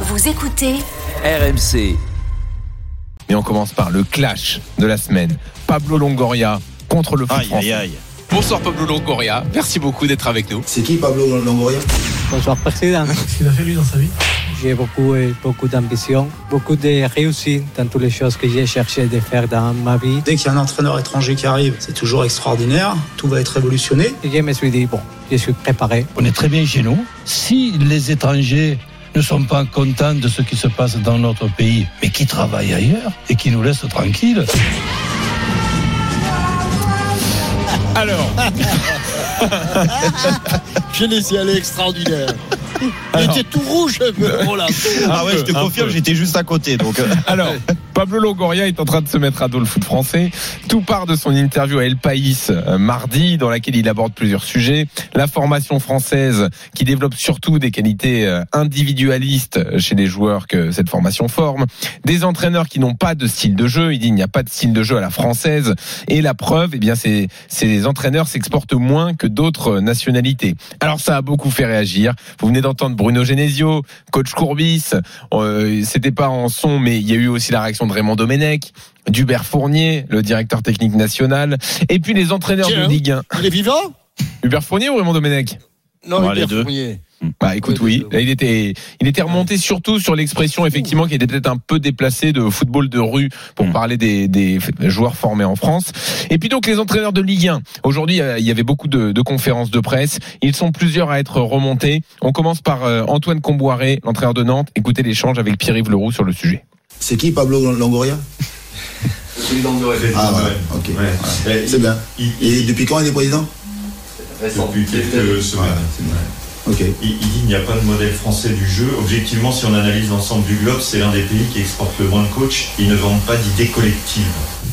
Vous écoutez RMC. Et on commence par le clash de la semaine. Pablo Longoria contre le foot Aïe, français. aïe, aïe. Bonsoir Pablo Longoria, merci beaucoup d'être avec nous. C'est qui Pablo Longoria? Bonsoir Président. Qu'est-ce qu'il a fait lui dans sa vie? J'ai beaucoup, beaucoup d'ambition, beaucoup de réussite dans toutes les choses que j'ai cherché de faire dans ma vie. Dès qu'il y a un entraîneur étranger qui arrive, c'est toujours extraordinaire. Tout va être révolutionné. Et je me suis dit, bon, je suis préparé. On est très bien chez nous. Si les étrangers ne sont pas contents de ce qui se passe dans notre pays, mais qui travaillent ailleurs et qui nous laissent tranquilles. Alors, Je laissé aller extraordinaire. Il Alors. était tout rouge un peu. Oh là. Ah ouais, peu, je te confirme, j'étais juste à côté. Donc, euh, alors, Pablo Longoria est en train de se mettre à dos le foot français. Tout part de son interview à El País euh, mardi, dans laquelle il aborde plusieurs sujets. La formation française qui développe surtout des qualités euh, individualistes chez les joueurs que cette formation forme. Des entraîneurs qui n'ont pas de style de jeu. Il dit il n'y a pas de style de jeu à la française. Et la preuve, eh bien, c'est ces entraîneurs s'exportent moins que d'autres nationalités. Alors ça a beaucoup fait réagir. Vous venez d'entendre Bruno Genesio, coach Courbis. Euh, C'était pas en son, mais il y a eu aussi la réaction de Raymond Domenech, d'Hubert Fournier, le directeur technique national, et puis les entraîneurs Tiens. de Ligue 1. il est vivant? Hubert Fournier ou Raymond Domenech? Non, deux. Fournier. Bah écoute, oui, il était, il était remonté surtout sur l'expression effectivement qui était peut-être un peu déplacée de football de rue pour Mm. parler des, des joueurs formés en France. Et puis donc les entraîneurs de Ligue 1. Aujourd'hui, il y avait beaucoup de, de conférences de presse. Ils sont plusieurs à être remontés. On commence par euh, Antoine Comboiré, l'entraîneur de Nantes. Écoutez l'échange avec Pierre-Yves Leroux sur le sujet. C'est qui Pablo Longoria? Ah ouais, ok. Voilà. C'est bien. Et depuis quand il est président? Depuis quelques semaines. Il, il dit qu'il n'y a pas de modèle français du jeu. Objectivement, si on analyse l'ensemble du globe, c'est l'un des pays qui exporte le moins de coachs. Ils ne vendent pas d'idées collectives.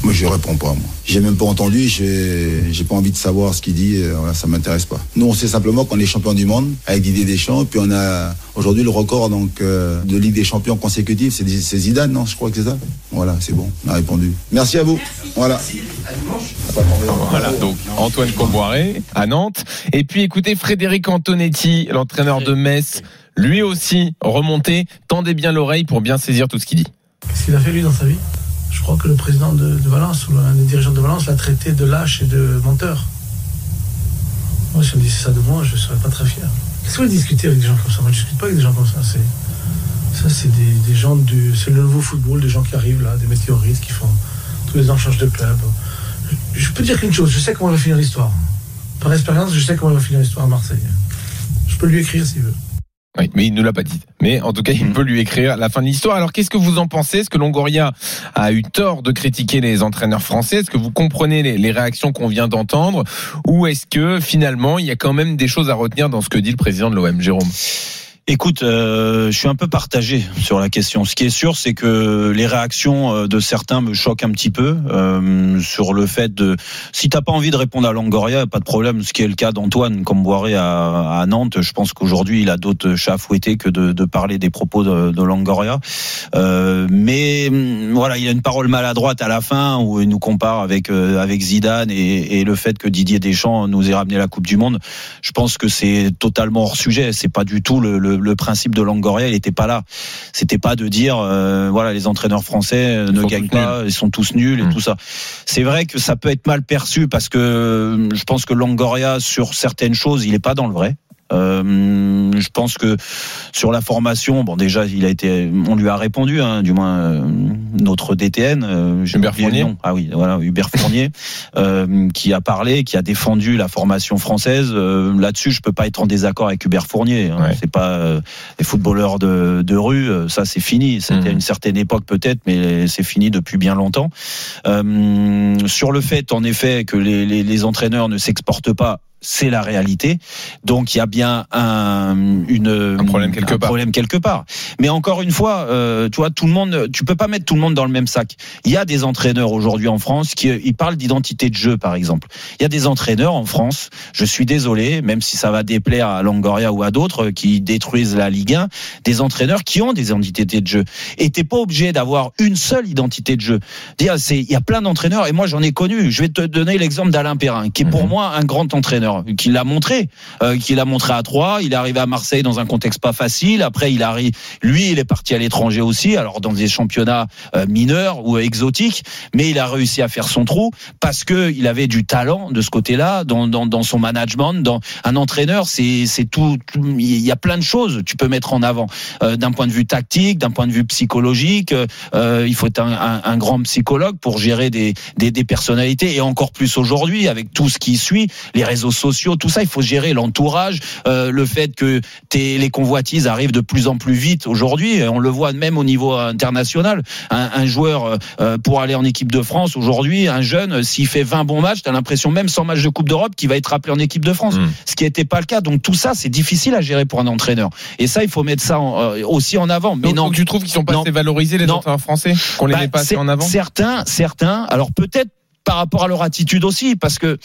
Moi je réponds pas moi. J'ai même pas entendu, j'ai j'ai pas envie de savoir ce qu'il dit, euh, voilà, ça m'intéresse pas. Nous on sait simplement qu'on est champion du monde avec Didier Deschamps, puis on a aujourd'hui le record donc euh, de Ligue des champions consécutive, c'est Zidane, non? Je crois que c'est ça. Voilà, c'est bon, on a répondu. Merci à vous. Voilà. Voilà, donc Antoine Comboiré à Nantes. Et puis écoutez Frédéric Antonetti, l'entraîneur de Metz, lui aussi remonté. Tendez bien l'oreille pour bien saisir tout ce qu'il dit. Qu'est-ce qu'il a fait lui dans sa vie? Je crois que le président de, Valence ou un des dirigeants de Valence l'a traité de lâche et de menteur. Moi, si on disait ça de moi, je ne serais pas très fier. Qu'est-ce que vous discutez avec des gens comme ça? Moi, je ne discute pas avec des gens comme ça. C'est, ça, c'est des, gens du. C'est le nouveau football, des gens qui arrivent là, des météorites qui font. Tous les ans de club. Je, peux dire qu'une chose, je sais comment va finir l'histoire. Par expérience, je sais comment va finir l'histoire à Marseille. Je peux lui écrire s'il veut. Oui, mais il ne l'a pas dit. Mais en tout cas, il peut lui écrire la fin de l'histoire. Alors, qu'est-ce que vous en pensez? Est-ce que Longoria a eu tort de critiquer les entraîneurs français? Est-ce que vous comprenez les, les réactions qu'on vient d'entendre? Ou est-ce que finalement, il y a quand même des choses à retenir dans ce que dit le président de l'OM, Jérôme? Écoute, euh, je suis un peu partagé sur la question. Ce qui est sûr, c'est que les réactions euh, de certains me choquent un petit peu euh, sur le fait de. Si t'as pas envie de répondre à Longoria, pas de problème. Ce qui est le cas d'Antoine Comboiré à, à Nantes, je pense qu'aujourd'hui il a d'autres chats à fouetter que de, de parler des propos de, de Longoria. Euh, mais hum, voilà, il a une parole maladroite à la fin où il nous compare avec euh, avec Zidane et, et le fait que Didier Deschamps nous ait ramené la Coupe du Monde. Je pense que c'est totalement hors sujet. C'est pas du tout le, le, le principe de Longoria. Il était pas là. C'était pas de dire euh, voilà les entraîneurs français euh, Ils ne gagnent pas, ils sont tous nuls et Mm. tout ça. C'est vrai que ça peut être mal perçu parce que euh, je pense que Longoria sur certaines choses il est pas dans le vrai. Euh, je pense que sur la formation, bon déjà il a été, on lui a répondu, hein, du moins euh, notre DTN, euh, Hubert Fournier. Ah oui, voilà Hubert Fournier, euh, qui a parlé, qui a défendu la formation française. Euh, Là-dessus, je peux pas être en désaccord avec Hubert Fournier. hein. Ouais. C'est pas euh, les footballeurs de, de rue, ça c'est fini. C'était Mhm. une certaine époque peut-être, mais c'est fini depuis bien longtemps. Euh, sur le fait, en effet, que les, les, les entraîneurs ne s'exportent pas. C'est la réalité. Donc il y a bien un, une, Un problème quelque part. problème quelque part. Mais encore une fois, euh, tu vois, tout le monde, tu peux pas mettre tout le monde dans le même sac. Il y a des entraîneurs aujourd'hui en France qui ils parlent d'identité de jeu, par exemple. Il y a des entraîneurs en France. Je suis désolé, même si ça va déplaire à Longoria ou à d'autres qui détruisent la Ligue 1, des entraîneurs qui ont des identités de jeu. Et t'es pas obligé d'avoir une seule identité de jeu. Dire, c'est, il y a plein d'entraîneurs et moi j'en ai connu. Je vais te donner l'exemple d'Alain Perrin, qui est pour Mhm. moi un grand entraîneur. Entraîneur, qu'il l'a montré, euh, qu'il a montré à Troyes. Il est arrivé à Marseille dans un contexte pas facile. Après, il arrive, lui, il est parti à l'étranger aussi, alors dans des championnats euh, mineurs ou exotiques, mais il a réussi à faire son trou parce que il avait du talent de ce côté-là, dans, dans, son management, dans un entraîneur, c'est tout, Il y a plein de choses que tu peux mettre en avant euh, d'un point de vue tactique, d'un point de vue psychologique. euh, il faut être un grand psychologue pour gérer des, des, des personnalités et encore plus aujourd'hui avec tout ce qui suit, les réseaux sociaux, tout ça, il faut gérer l'entourage, euh, le fait que t'es- les convoitises arrivent de plus en plus vite aujourd'hui. On le voit même au niveau international. Un, un joueur euh, euh, pour aller en équipe de France aujourd'hui, un jeune, s'il fait 20 bons matchs, t'as l'impression même sans match de Coupe d'Europe qu'il va être appelé en équipe de France. Mm. Ce qui n'était pas le cas. Donc tout ça, c'est difficile à gérer pour un entraîneur. Et ça, il faut mettre ça en- euh, aussi en avant. Mais Donc, non, donc tu trouves qu'ils sont pas Non. assez valorisés les Non. entraîneurs français qu'on les bah, met pas assez en avant? Certains, certains. Alors peut-être par rapport à leur attitude aussi, parce que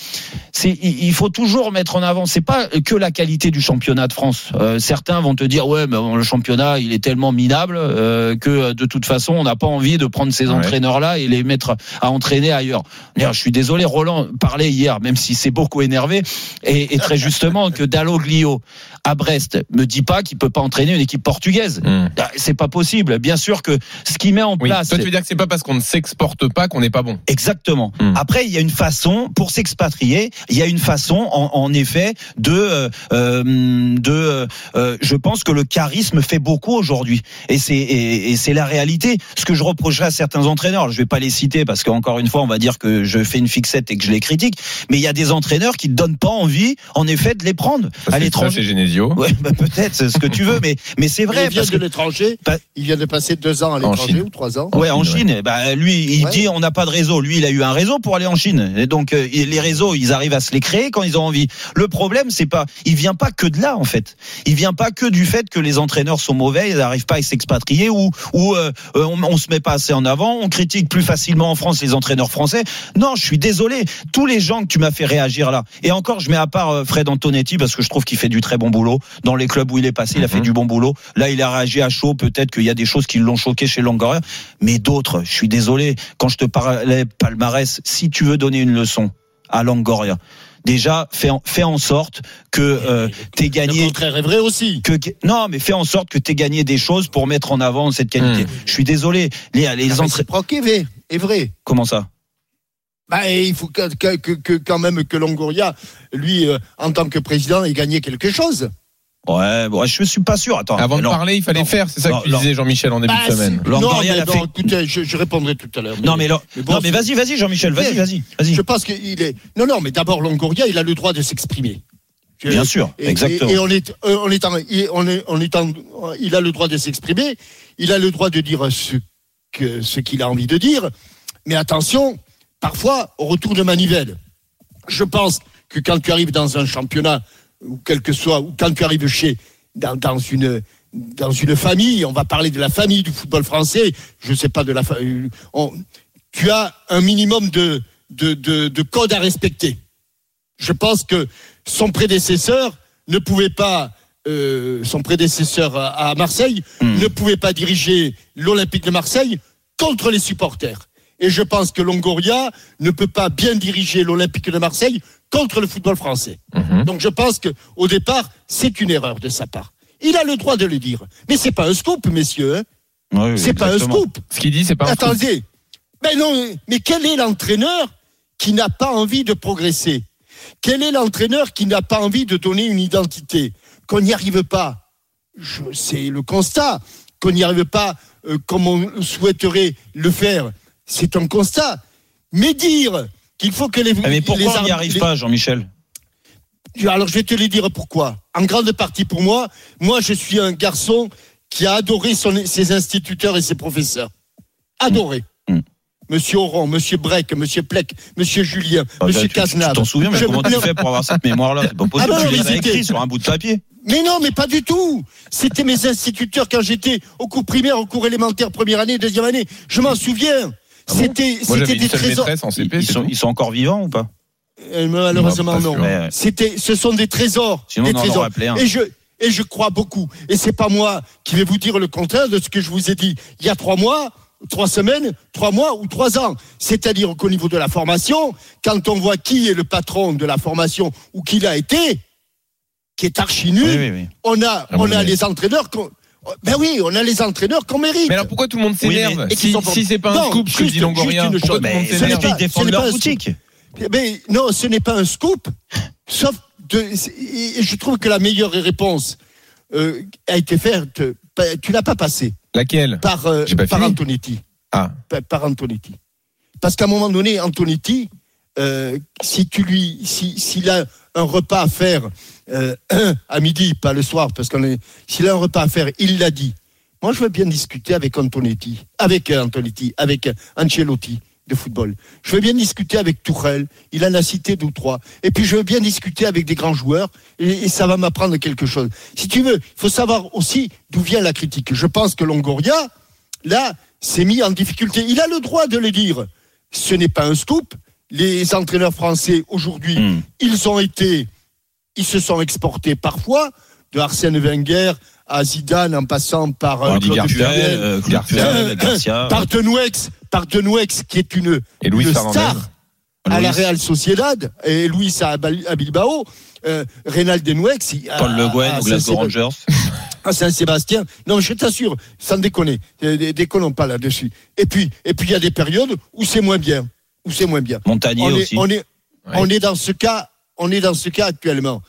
c'est il faut toujours mettre en avant. C'est pas que la qualité du championnat de France. Euh, certains vont te dire ouais, mais bon, le championnat il est tellement minable euh, que de toute façon on n'a pas envie de prendre ces Ouais. entraîneurs-là et les mettre à entraîner ailleurs. D'ailleurs, je suis désolé, Roland parlait hier, même si c'est beaucoup énervé et, et très justement que Dalloglio à Brest me dit pas qu'il peut pas entraîner une équipe portugaise. Hmm. Ah, C'est pas possible. Bien sûr que ce qui met en Oui. place. Toi, tu veux dire que c'est pas parce qu'on ne s'exporte pas qu'on n'est pas bon. Exactement. Hmm. Après, il y a une façon pour s'expatrier. Il y a une façon, en, en effet, de euh, euh, de. euh, je pense que le charisme fait beaucoup aujourd'hui, et c'est et, et c'est la réalité. Ce que je reprocherais à certains entraîneurs, je vais pas les citer parce qu'encore une fois, on va dire que je fais une fixette et que je les critique. Mais il y a des entraîneurs qui ne donnent pas envie, en effet, de les prendre Ça, à l'étranger. ça, C'est Genesio. Ouais, bah, peut-être c'est ce que tu veux, mais mais c'est vrai il vient parce de que l'étranger. Pas- Il vient de passer deux ans à En l'étranger Chine. ou trois ans. Ouais, en Chine, Chine, bah lui, il Ouais. dit on n'a pas de réseau. Lui, il a eu un réseau pour aller en Chine. Et donc euh, les réseaux, ils arrivent à se les créer quand ils ont envie. Le problème, c'est pas, il vient pas que de là en fait. Il vient pas que du fait que les entraîneurs sont mauvais, ils n'arrivent pas à s'expatrier ou ou euh, euh, on, on se met pas assez en avant. On critique plus facilement en France les entraîneurs français. Non, je suis désolé. Tous les gens que tu m'as fait réagir là. Et encore, je mets à part euh, Fred Antonetti parce que je trouve qu'il fait du très bon boulot dans les clubs où il est passé. Il a fait Mhm. du bon boulot. Là, il a réagi à chaud. Peut-être qu'il y a des choses qui l'ont choqué chez Longoria. Mais d'autres, je suis désolé. Quand je te parlais palmarès, si tu veux donner une leçon à Longoria, déjà fais en, fais en sorte que euh, t'aies Le gagné. contraire est vrai aussi. Que, non, mais fais en sorte que t'aies gagné des choses pour mettre en avant cette qualité. Hmm. Je suis désolé. Les, les proc est vrai. Est vrai. Comment ça? Bah, il faut que, que, que- que quand même que Longoria, lui, euh, en tant que président, ait gagné quelque chose. Ouais, bon, je suis pas sûr. Attends. Avant de non. parler, il fallait Non. faire. C'est ça Non, que tu disais, Jean-Michel, en début Bah, de semaine. non, a fait- écoutez, je, je répondrai tout à l'heure. Non, mais, mais bon, non, mais vas-y, vas-y, Jean-Michel, vas-y, vas-y, vas-y. Je pense qu'il est. Non, non, mais d'abord, Longoria, il a le droit de s'exprimer. Bien sûr, Et, exactement. et- et on est, on est en- et on est, on est en- il a le droit de s'exprimer, il a le droit de dire ce que, ce qu'il a envie de dire, mais attention, parfois, au retour de manivelle. Je pense que quand tu arrives dans un championnat, ou quel que soit, ou quand tu arrives chez, dans, dans une, dans une famille, on va parler de la famille du football français, je sais pas de la famille, tu as un minimum de, de, de, à respecter. Je pense que son prédécesseur ne pouvait pas, euh, son prédécesseur à, à Marseille, Hmm. ne pouvait pas diriger l'Olympique de Marseille contre les supporters. Et je pense que Longoria ne peut pas bien diriger l'Olympique de Marseille contre le football français. Mhm. Donc je pense que au départ, c'est une erreur de sa part. Il a le droit de le dire. Mais c'est pas un scoop, messieurs. hein. C'est pas un scoop. Ce qu'il dit, c'est pas un scoop. Attendez. Mais non, mais quel est l'entraîneur qui n'a pas envie de progresser? Quel est l'entraîneur qui n'a pas envie de donner une identité? Qu'on n'y arrive pas. Je- C'est le constat. Qu'on n'y arrive pas euh, comme on souhaiterait le faire. C'est un constat. Mais dire qu'il faut que les. Ah, Mais pourquoi les on n'y ar- arrive les- pas, Jean-Michel? Alors je vais te le dire pourquoi. En grande partie pour moi, moi je suis un garçon qui a adoré son- ses instituteurs et ses professeurs. Adoré. Mm. Monsieur Oron, Monsieur Breck, Monsieur Plec, Monsieur Julien, Ah, Monsieur bah, tu- tu- Cazenave. Tu t'en souviens, mais Je- comment tu fais pour avoir cette mémoire-là? C'est pas possible. Ah, non, tu mais les as écrits sur un bout de papier. Mais non, mais pas du tout. C'était mes instituteurs quand j'étais au cours primaire, au cours élémentaire, première année, deuxième année. Je m'en souviens. Ah C'était, des trésors. maîtresse en CP. Ils sont, ils sont encore vivants ou pas Euh, Malheureusement Non. C'était, ce sont des trésors. Sinon, des trésors. appelé. Et je, et je crois beaucoup. Et c'est pas moi qui vais vous dire le contraire de ce que je vous ai dit il y a trois mois. trois semaines, trois mois ou trois ans. C'est-à-dire qu'au niveau de la formation, quand on voit qui est le patron de la formation ou qui l'a été, qui est archi nul, Oui, oui, oui. on a, Ah, on a les entraîneurs qu'on, ben oui, on a les entraîneurs qu'on mérite. Mais alors pourquoi tout le monde s'énerve et qui Si, si c'est pas un Non, scoop, ce que juste- dit Longoria, juste une pourquoi chose. tout le monde s'énerve ce défendent leur pas un boutique. Mais non, ce n'est pas un scoop. Sauf de, et je trouve que la meilleure réponse euh, a été faite. pa- Tu l'as pas passée Laquelle par euh, par. Antonetti. Ah, par, par Antonetti. Parce qu'à un moment donné, Antonetti, euh, si tu lui, si s'il a un repas à faire euh, à midi, pas le soir, parce qu'on s'il a un repas à faire, il l'a dit. Moi, je veux bien discuter avec Antonetti, avec euh, Antonetti, avec Ancelotti de football. Je veux bien discuter avec Tourelle. Il en a cité deux ou trois. Et puis, je veux bien discuter avec des grands joueurs. Et ça va m'apprendre quelque chose. Si tu veux, il faut savoir aussi d'où vient la critique. Je pense que Longoria, là, s'est mis en difficulté. Il a le droit de le dire. Ce n'est pas un scoop. Les entraîneurs français aujourd'hui, Hmm. ils ont été, ils se sont exportés parfois de Arsène Wenger à Zidane en passant par euh, Claude euh, Claude Garcia. Par Denouex, par Denouex qui est une, et star à la. Real Sociedad et Luis à, à Bilbao. Euh, Reynald Denouex, Paul à- Le Guen à au Glasgow Rangers. à Saint-Sébastien. Non, je t'assure, sans déconner, euh, dé- déconnons pas là-dessus. Et puis, et puis il y a des périodes où c'est moins bien, c'est moins bien. Montagnier On est, aussi. on est, Ouais. on est dans ce cas, on est dans ce cas actuellement.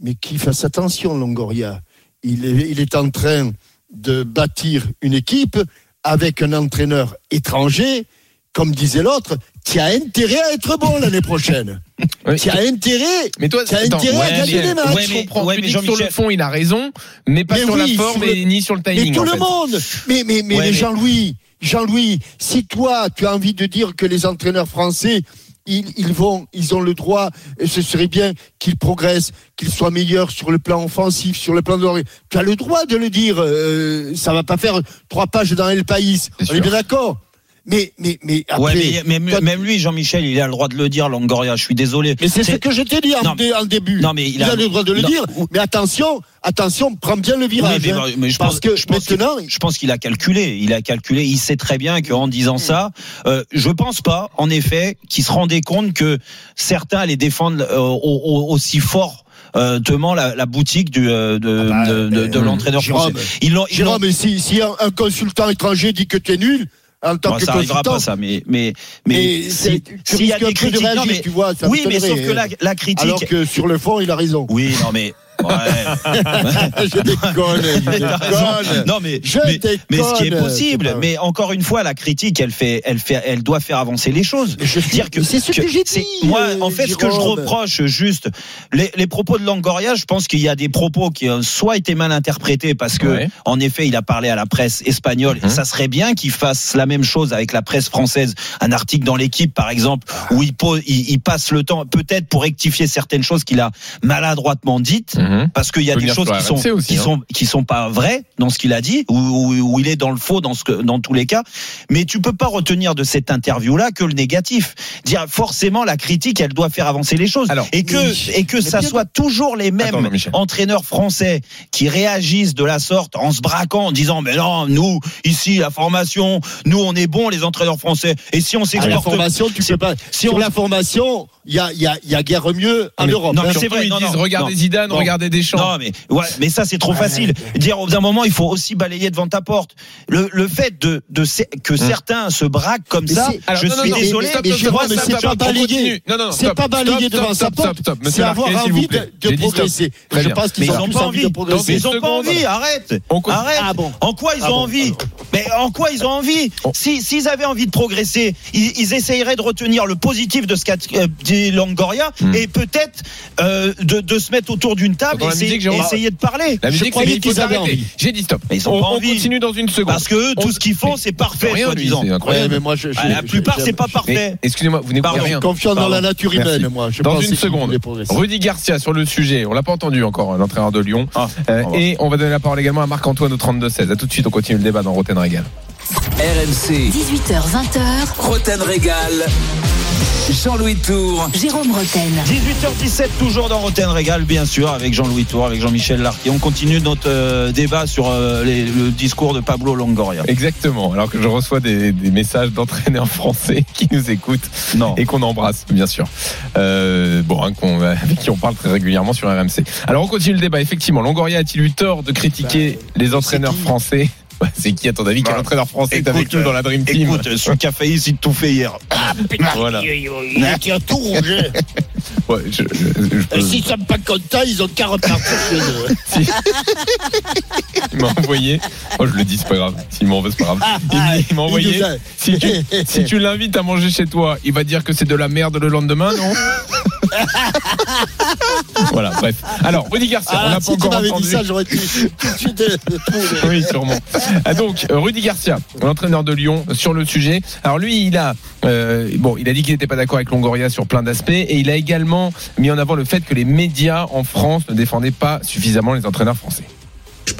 Mais qu'il fasse attention, Longoria. Il est, il est en train de bâtir une équipe avec un entraîneur étranger, comme disait l'autre, qui a intérêt à être bon l'année prochaine. Oui. Qui a intérêt. Mais toi, Qui a attends, intérêt à gagner mais- des matchs. ouais, je mais- comprends. ouais, mais sur le fond, il a raison, mais pas Mais sur oui, la forme sur le- et ni sur le Mais timing. tout en le fait. monde. Mais, mais, mais, Ouais, mais mais- Jean-Louis, Jean-Louis, si toi, tu as envie de dire que les entraîneurs français, ils, ils vont, ils ont le droit, et ce serait bien qu'ils progressent, qu'ils soient meilleurs sur le plan offensif, sur le plan de Tu as le droit de le dire. Euh, ça va pas faire trois pages dans El País. On sûr. est bien d'accord? Mais, mais, mais après. Ouais, mais, mais- toi- même lui, Jean-Michel, il a le droit de le dire, Longoria. Je suis désolé. mais c'est ce que je t'ai dit en, Non, dé- en début. non, mais il il, a- a, le droit de le non, dire. ou- Mais attention, attention, prends bien le Oui, virage. mais, hein. mais je parce pense, que je pense qu'il- maintenant, je pense qu'il a calculé. Il a calculé. Il sait très bien qu'en disant ça, euh, je pense pas, en effet, qu'il se rendait compte que certains allaient défendre euh, au- au- aussi fort. Euh, la, la boutique du, euh, de, Ah bah, de, de- de euh, l'entraîneur français. Ils Jérôme, mais si, si un, un consultant étranger dit que tu es nul, en tant Bon, que ça arrivera consultant, pas ça, mais mais mais, mais si- tu y a des de non, mais- tu vois. ça oui, mais sauf que la, hein. la critique. Alors que sur le fond, il a raison. Oui, non mais ouais. je déconne, je déconne. Non mais, Je mais, déconne. mais ce qui est possible, mais encore une fois, la critique, elle fait, elle fait, elle doit faire avancer les choses. Je- Dire que c'est ce que j'ai dit, Moi, euh, en fait, ce que je reproche juste, les, les propos de Langoria, je pense qu'il y a des propos qui ont soit été mal interprétés parce que, Ouais. en effet, il a parlé à la presse espagnole. Mhm. Et ça serait bien qu'il fasse la même chose avec la presse française. Un article dans l'équipe, par exemple, où il, pose, il, il passe le temps, peut-être pour rectifier certaines choses qu'il a maladroitement dites Mhm. parce qu'il y a des choses qui sont aussi, qui hein. sont qui sont pas vraies dans ce qu'il a dit ou, ou- où il est dans le faux dans ce que dans tous les cas mais tu peux pas retenir de cette interview là que le négatif dire forcément la critique elle doit faire avancer les choses Alors, et que oui. et que ça bien- soit toujours les mêmes Attends, entraîneurs français qui réagissent de la sorte en se braquant en disant mais non nous ici la formation nous on est bons les entraîneurs français et si on la s'exporte formation, tu sais pas. si Sur on- la formation, il y a, il y, a, il y a guère mieux en mais- Europe. non, mais hein. c'est vrai, ils non, disent non, regardez non. Zidane, Non. Regardez Deschamps. Non, mais ouais, mais ça c'est trop facile. Dire au bout d'un moment, il faut aussi balayer devant ta porte. Le, le fait de, de que certains se braquent comme Mais ça, Alors, je non, suis non, désolé. mais c'est pas non, C'est pas balayer stop, devant sa porte, c'est avoir envie de, progresser. Je pense qu'ils Mais ils ont pas envie de progresser. Ils ont pas envie. Arrête. Arrête. Ah bon. En quoi ils Ah ont envie ah Mais en quoi ils ont envie. Si s'ils avaient envie de progresser, ils, essayeraient de retenir le positif de ce qu'a euh, dit Longoria Hmm. et peut-être euh, de, de se mettre autour d'une table et essayer, musique, Jérôme. essayer de parler. La musique, c'est croyais qu'il faut qu'ils avaient s'arrêter. envie. J'ai dit stop. Mais ils ont on, continue dans une seconde. Parce que tout ce qu'ils font, c'est parfait, fait rien, lui, soi-disant. c'est Ouais, incroyable. mais moi, je, je- la plupart, c'est pas parfait. Excusez-moi, vous n'écoutez rien. Confiant dans la nature Merci. humaine, moi. Je Dans une seconde. Rudy Garcia sur le sujet. On l'a pas entendu encore, l'entraîneur de Lyon. Ah, Euh, et on va donner la parole également à Marc-Antoine au 32-16. À tout de suite, on continue le débat dans Roten Régal. RMC, 18h20h, Roten Régal. Jean-Louis Tour. Jérôme Roten. 18h17, toujours dans Roten Régal, bien sûr, avec Jean-Louis Tour, avec Jean-Michel Larquet. On continue notre euh, débat sur euh, les- le discours de Pablo Longoria. Exactement. Alors que je reçois des, des messages d'entraîneurs français qui nous écoutent Non. et qu'on embrasse, bien sûr. Euh, bon, hein, avec qui on parle très régulièrement sur RMC. Alors on continue le débat. Effectivement, Longoria a-t-il eu tort de critiquer les entraîneurs français Bah, C'est qui, à ton avis, quel Bah, entraîneur français est avec nous dans la Dream Team Écoute, celui qui a failli s'y tout fait hier. Voilà. Il était tout rouge. Ouais, je- je- je peux- Et s'ils sont pas contents, ils ont 40 parties chez eux. Si. il m'a envoyé. Oh, je le dis, c'est pas grave. S'il m'en veut, c'est pas grave. Il, il m'a envoyé. nous a- Si tu, si tu l'invites à manger chez toi, il va dire que c'est de la merde le lendemain, non? Voilà, bref. Alors, Rudy Garcia, on Ah, n'a pas tu encore entendu. dit ça, j'aurais pu tout de suite. Oui, sûrement. Ah, donc, euh, Rudy Garcia, l'entraîneur de Lyon, sur le sujet. Alors lui, il a, euh, bon, il a dit qu'il n'était pas d'accord avec Longoria sur plein d'aspects, et il a également mis en avant le fait que les médias en France ne défendaient pas suffisamment les entraîneurs français.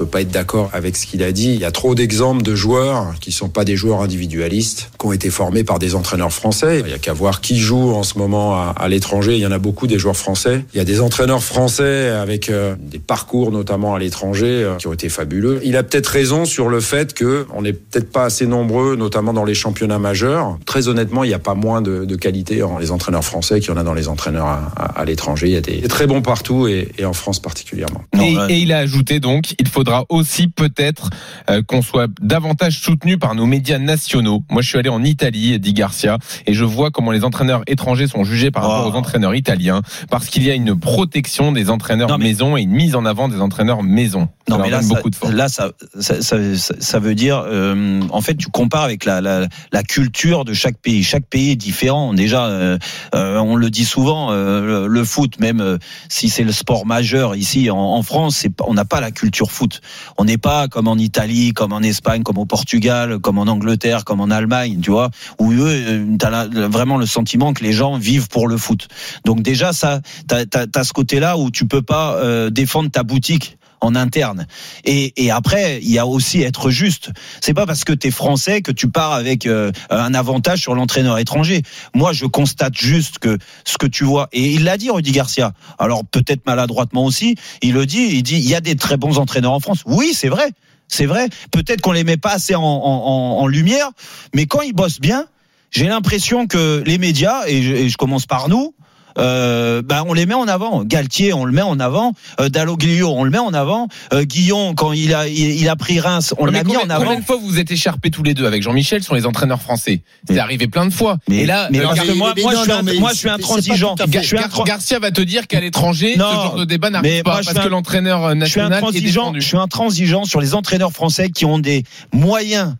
Peux pas être d'accord avec ce qu'il a dit. Il y a trop d'exemples de joueurs qui sont pas des joueurs individualistes, qui ont été formés par des entraîneurs français. Il y a qu'à voir qui joue en ce moment à, à l'étranger. Il y en a beaucoup des joueurs français. Il y a des entraîneurs français avec euh, des parcours notamment à l'étranger euh, qui ont été fabuleux. Il a peut-être raison sur le fait que on n'est peut-être pas assez nombreux, notamment dans les championnats majeurs. Très honnêtement, il n'y a pas moins de, de qualité en les entraîneurs français qu'il y en a dans les entraîneurs à, à- à l'étranger. Il y a des, des très bons partout et, et en France particulièrement. Et, et il a ajouté donc, il faudra aussi peut-être euh, qu'on soit davantage soutenu par nos médias nationaux. Moi, je suis allé en Italie, dit Garcia, et je vois comment les entraîneurs étrangers sont jugés par rapport Oh. aux entraîneurs italiens, parce qu'il y a une protection des entraîneurs Non, mais- maison et une mise en avant des entraîneurs maison. Non, mais là, ça, beaucoup de force. là ça, ça, ça, ça- veut dire, euh, en fait, tu compares avec la, la, la culture de chaque pays. Chaque pays est différent. Déjà, euh, euh, on le dit souvent, euh, le, le foot, même euh, si c'est le sport majeur ici en, en France, c'est pas- on n'a pas la culture foot. On n'est pas comme en Italie, comme en Espagne, comme au Portugal, comme en Angleterre, comme en Allemagne, tu vois, où eux, euh, t'as la- vraiment le sentiment que les gens vivent pour le foot. Donc déjà, ça, t'as as, ce côté-là où tu peux pas euh, défendre ta boutique en interne. Et, et après, il y a aussi être juste. C'est pas parce que tu es français que tu pars avec euh, un avantage sur l'entraîneur étranger. Moi, je constate juste que ce que tu vois, et il l'a dit, Rudy Garcia, alors peut-être maladroitement aussi, il le dit, il dit, il y a des très bons entraîneurs en France. Oui, c'est vrai. C'est vrai. Peut-être qu'on les met pas assez en, en, en- en lumière, mais quand ils bossent bien, j'ai l'impression que les médias, et je, et je commence par nous, euh, bah, on les met en avant. Galtier, on le met en avant. Euh, Dalloglio, on le met en avant. Euh, Guillon, quand il a, il, il a pris Reims, on l'a mis combien, en avant. combien de fois vous êtes écharpés tous les deux avec Jean-Michel sur les entraîneurs français? C'est Mais- arrivé plein de fois. Mais, et là, mais parce Gar- que moi, mais moi, non, je suis non, un, mais moi, je suis un c'est- c'est pas transigeant. tout à fait. Je suis un Gar- tra- Garcia va te dire qu'à l'étranger, Non, ce genre de débat mais n'arrive pas moi, je parce suis que l'entraîneur euh, je suis un national est transigeant. défendu. Je suis un transigeant sur les entraîneurs français qui ont des moyens.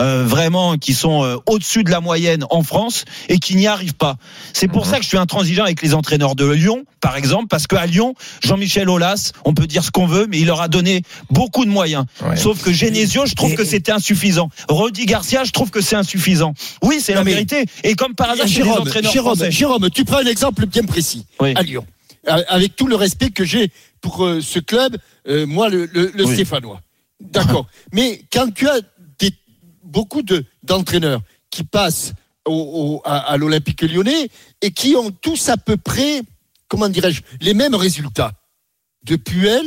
Euh, vraiment qui sont euh, au-dessus de la moyenne en France et qui n'y arrivent pas. C'est pour Mhm. ça que je suis intransigeant avec les entraîneurs de Lyon, par exemple, parce qu'à Lyon, Jean-Michel Aulas, on peut dire ce qu'on veut, mais il leur a donné beaucoup de moyens. Ouais. Sauf que Genesio, je trouve Et- que c'était insuffisant. Rodi Garcia, je trouve que c'est insuffisant. Oui, c'est la mais- vérité. Et comme par hasard, Jérôme, entraîneurs Jérôme, français. Jérôme, tu prends un exemple bien précis Oui. à Lyon. Avec tout le respect que j'ai pour euh, ce club, moi, le, le- le Oui. Stéphanois. D'accord. Mais quand tu as beaucoup de- d'entraîneurs qui passent au, au- à, à l'Olympique lyonnais et qui ont tous à peu près, comment dirais-je, les mêmes résultats. De Puel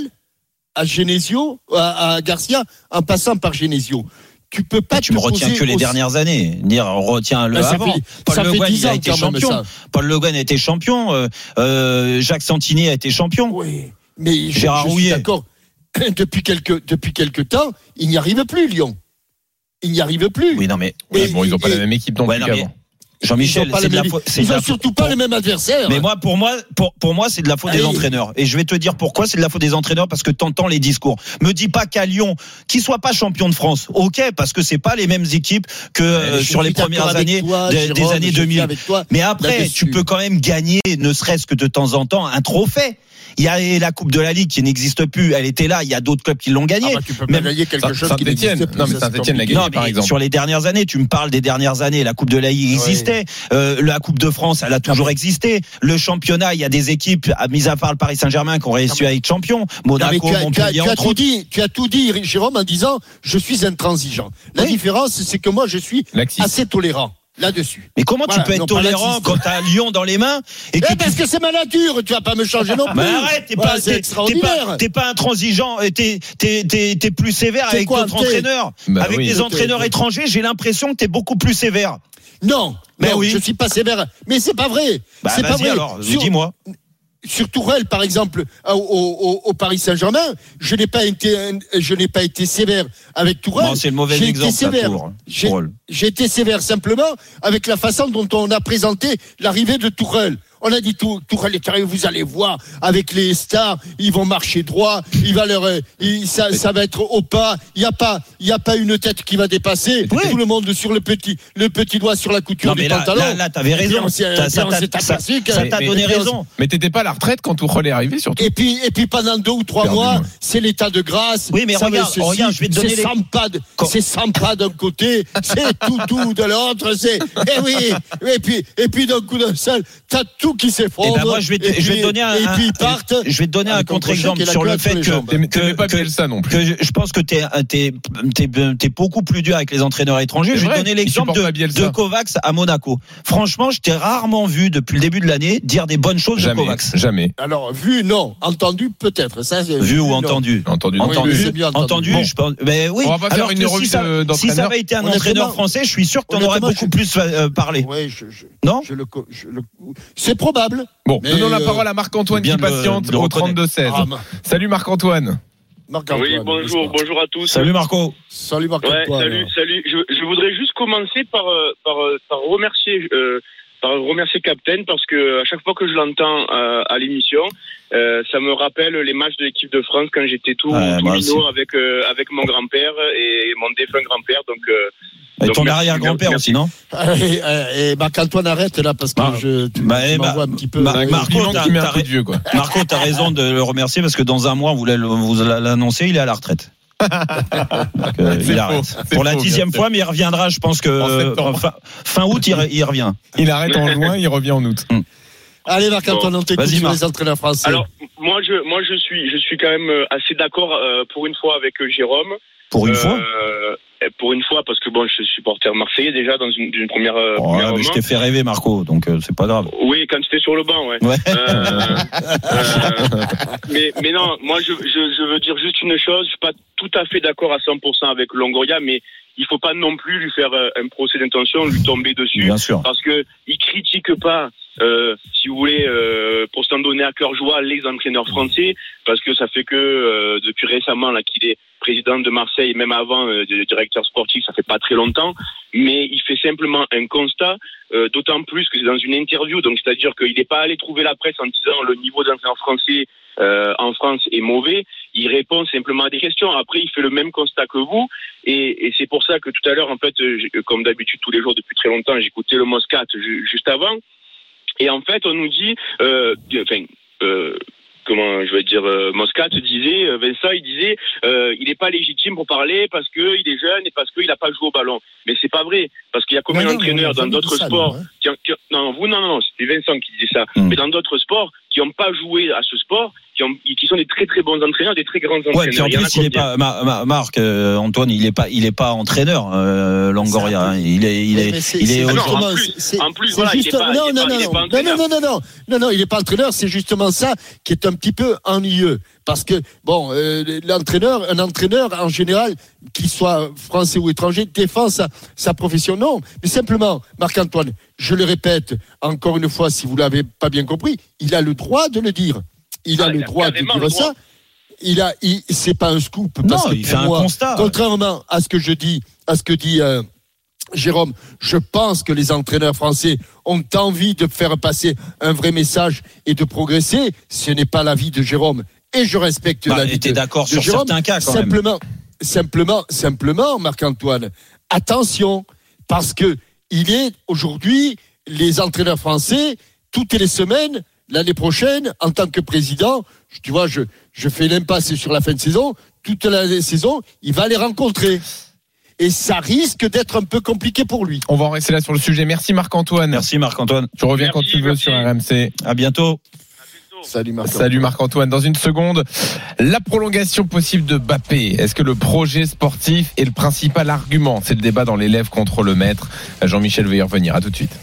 à Genesio, à, à Garcia, en passant par Genesio. Tu peux pas tu me te retiens que les aussi- dernières années. Dire, on retient le Ah, ça avant. fait- Paul Le fait Guen, 10 il a été champion. Paul Le Guen a été champion. euh, euh, Jacques Santini a été champion. Oui, mais Gérard je suis d'accord. Depuis quelques, depuis quelques temps, il n'y arrive plus, Lyon. Il n'y arrive plus. Oui, non, mais Et- bon, ils n'ont pas et- la même équipe non Ouais, plus non, mais- Jean-Michel, n'ont c'est les de la mêmes- faute. ils de ont la surtout pas les mêmes adversaires. Mais moi, pour moi, pour, pour moi, c'est de la faute des entraîneurs. Et je vais te dire pourquoi c'est de la faute des entraîneurs parce que t'entends les discours. Me dis pas qu'à Lyon, qu'ils soient pas champions de France. Ok, parce que c'est pas les mêmes équipes que euh, sur les premières années toi, des, Jérôme, des années je suis 2000. avec toi Mais après, tu peux quand même gagner, ne serait-ce que de temps en temps, un trophée. Il y a la Coupe de la Ligue qui n'existe plus. Elle était là. Il y a d'autres clubs qui l'ont gagnée. Ah bah, tu peux Même- pas gagner quelque chose qui n'existe plus. Non, mais l'a compliqué. gagné, Non, par exemple. sur les dernières années, tu me parles des dernières années. La Coupe de la Ligue existait. Euh, la Coupe de France, elle a toujours existé. Le championnat, il y a des équipes, à mis à part le Paris Saint-Germain, qui ont réussi à être champion. Monaco, Montpellier, tu as tout dit, tu as tout dit, Jérôme, en disant je suis intransigeant. La Oui. différence, c'est que moi, je suis Laxiste. assez tolérant là-dessus. Mais comment Voilà, tu peux être tolérant quand t'as Lyon dans les mains et que Eh, tu parce que c'est ma nature, tu vas pas me changer non plus. Mais arrête, t'es Voilà, pas, t'es- pas, pas intransigeant, t'es, t'es, plus sévère avec d'autres entraîneurs. Bah avec oui. des entraîneurs étrangers, j'ai l'impression que t'es beaucoup plus sévère. Non, Mais non, oui. je suis pas sévère. Mais c'est pas vrai. Bah, c'est pas vrai. alors, Sur- dis-moi. Sur Tourelle, par exemple, au, au- au Paris Saint-Germain, je n'ai pas été, je n'ai pas été sévère avec Tourelle. C'est le mauvais J'ai exemple, été sévère. Tour, J'ai-. J'ai été sévère simplement avec la façon dont on a présenté l'arrivée de Tourelle. On a dit tout, Tourelle est arrivé, vous allez voir, avec les stars, ils vont marcher droit, il va leur, euh, il- ça, ça va être au pas. Il n'y a pas, il y a pas une tête qui va dépasser. Oui. Tout le monde sur le petit, le petit doigt sur la couture Non, du là, pantalon. là, là, t'avais Et puis raison. Ça- puis ça t'a- ça- donné mais- raison. Mais t'étais pas à la retraite quand Tourelle est arrivé, surtout. Et puis, et puis pendant deux ou trois mois, moi. c'est l'état de grâce. Oui, mais ça regarde, ceci, regarde, je vais te donner C'est les- sympa, de- Quand- c'est sympa d'un côté, c'est tout doux de l'autre, c'est, eh oui, et puis, et puis d'un coup d'un seul, t'as tout qui Eh s'effondre. ben moi, je vais te, et je vais puis- te donner un, et puis un- ils partent. je vais te donner un contre-exemple sur le fait que, que, pas que- Bielsa non plus. que je, pense que t'es, t'es, t'es, t'es beaucoup plus dur avec les entraîneurs étrangers. Je vais vrai, te donner l'exemple de, de Kovacs à Monaco. Franchement, je t'ai rarement vu depuis le début de l'année dire des bonnes choses Jamais, de Kovacs. jamais. Alors, vu, non. Entendu, peut-être. Ça, c'est- Vu ou non. entendu Entendu. Entendu, oui, bien entendu. entendu, Bon. je pense. Mais oui. On va pas faire alors une que revue si ça, si ça avait été un entraîneur français, je suis sûr que t'en aurais beaucoup plus euh, parlé. Non je le, co- je le- c'est probable. Bon, Mais, donnons la euh, parole à Marc-Antoine qui patiente au reconnaître. 32-16. Ah, ma- Salut Marc-Antoine. Marc-Antoine, Oui, bonjour, bonjour à tous. Salut Marco. Salut Ouais, Marc-Antoine. salut, salut. Je, je voudrais juste commencer par, euh, par, euh, par remercier, euh, par remercier Captain parce que à chaque fois que je l'entends euh, à l'émission, euh, ça me rappelle les matchs de l'équipe de France quand j'étais tout, Ouais, minot avec euh, avec mon grand-père et mon défunt grand-père. Donc, euh, Et ton arrière-grand-père aussi, non Et, et, et Marc-Antoine, arrête là parce que je, tu, bah, tu bah, un petit peu. bah, euh, Marco, t'as- vieux, quoi. Marco, t'as raison de le remercier parce que dans un mois, vous l'annoncer, il est à la retraite. Donc, euh, il arrête. Pour la faux, dixième fois, mais il reviendra, je pense que euh, fin, fin août, il, re- il revient. Il arrête en juin, il revient en août. Allez Marc-Antoine, on t'écoute sur les entraîneurs français. alors moi je moi je suis je suis quand même euh, assez d'accord euh, pour une fois avec euh, Jérôme. Pour une Euh, fois. Pour une fois parce que bon je suis supporter marseillais déjà dans une, une première. euh, Ouais, première mais je t'ai fait rêver, Marco, donc euh, c'est pas grave. Oui, quand tu étais sur le banc, ouais. Ouais. Euh, euh, mais, mais non, moi je, je, je veux dire juste une chose, je suis pas tout à fait d'accord à 100% avec Longoria, mais il faut pas non plus lui faire euh, un procès d'intention, lui tomber dessus, Bien sûr. parce que il critique pas, euh, si vous voulez, euh, pour s'en donner à cœur joie, les entraîneurs français, parce que ça fait que euh, depuis récemment là qu'il est président de Marseille, même avant euh, directeur sportif, ça fait pas très longtemps, mais il fait simplement un constat euh, d'autant plus que c'est dans une interview, donc c'est-à-dire qu'il n'est pas allé trouver la presse en disant le niveau d'entraîneur français euh, en France est mauvais. Il répond simplement à des questions. Après, il fait le même constat que vous, et, c'est pour ça que tout à l'heure, en fait, comme d'habitude tous les jours depuis très longtemps, j'écoutais le Moscat ju- juste avant, et en fait, on nous dit, enfin. Comment je vais dire, euh, Moscat disait, euh, Vincent, il disait, euh, il n'est pas légitime pour parler parce qu'il est jeune et parce qu'il n'a pas joué au ballon. Mais c'est pas vrai, parce qu'il y a combien Non, non, d'entraîneurs dans d'autres sports nous, hein. qui ont- qui non, vous, non, non, non, c'était Vincent qui disait ça. Hmm. Mais dans d'autres sports qui n'ont pas joué à ce sport, qui, ont, qui sont des très très bons entraîneurs, des très grands entraîneurs. Ouais, puis en Il plus, il est pas, Ma- Ma- Marc, euh, Antoine, il est pas, il est pas entraîneur, euh, Longoria. hein. Il est, il est, il est Ah non, aujourd'hui- en justement- plus- en plus, voilà, il est pas- il non, est non, pas- il est non, pas non, entraîneur. non, non, non, non, non, il n'est pas entraîneur. C'est justement ça qui est un petit peu ennuyeux, parce que bon, euh, l'entraîneur, un entraîneur en général, qu'il soit français ou étranger, défend sa, sa profession. Non, mais simplement, Marc-Antoine, je le répète encore une fois, si vous l'avez pas bien compris, il a le droit de le dire. Il a Ah, le il a droit de dire ça. droit. Il a, il, c'est pas un scoop. Non, parce que il pour fait un constat. Contrairement à ce que je dis, à ce que dit euh, Jérôme, je pense que les entraîneurs français ont envie de faire passer un vrai message et de progresser. Ce n'est pas l'avis de Jérôme. Et je respecte Bah, l'avis de, d'accord de sur Jérôme. certains cas, quand même. simplement, simplement, simplement, Marc-Antoine, attention, parce que il est aujourd'hui les entraîneurs français toutes les semaines l'année prochaine, en tant que président, je- tu vois, je, je fais l'impasse sur la fin de saison, toute la saison, il va les rencontrer. Et ça risque d'être un peu compliqué pour lui. On va en rester là sur le sujet. Merci Marc-Antoine. Merci Marc-Antoine. Tu reviens quand tu veux merci. sur RMC. À bientôt. Salut Marc. Salut Marc-Antoine. Dans une seconde, la prolongation possible de Bappé. Est-ce que le projet sportif est le principal argument? C'est le débat dans l'élève contre le maître. Jean-Michel veut y revenir. À tout de suite.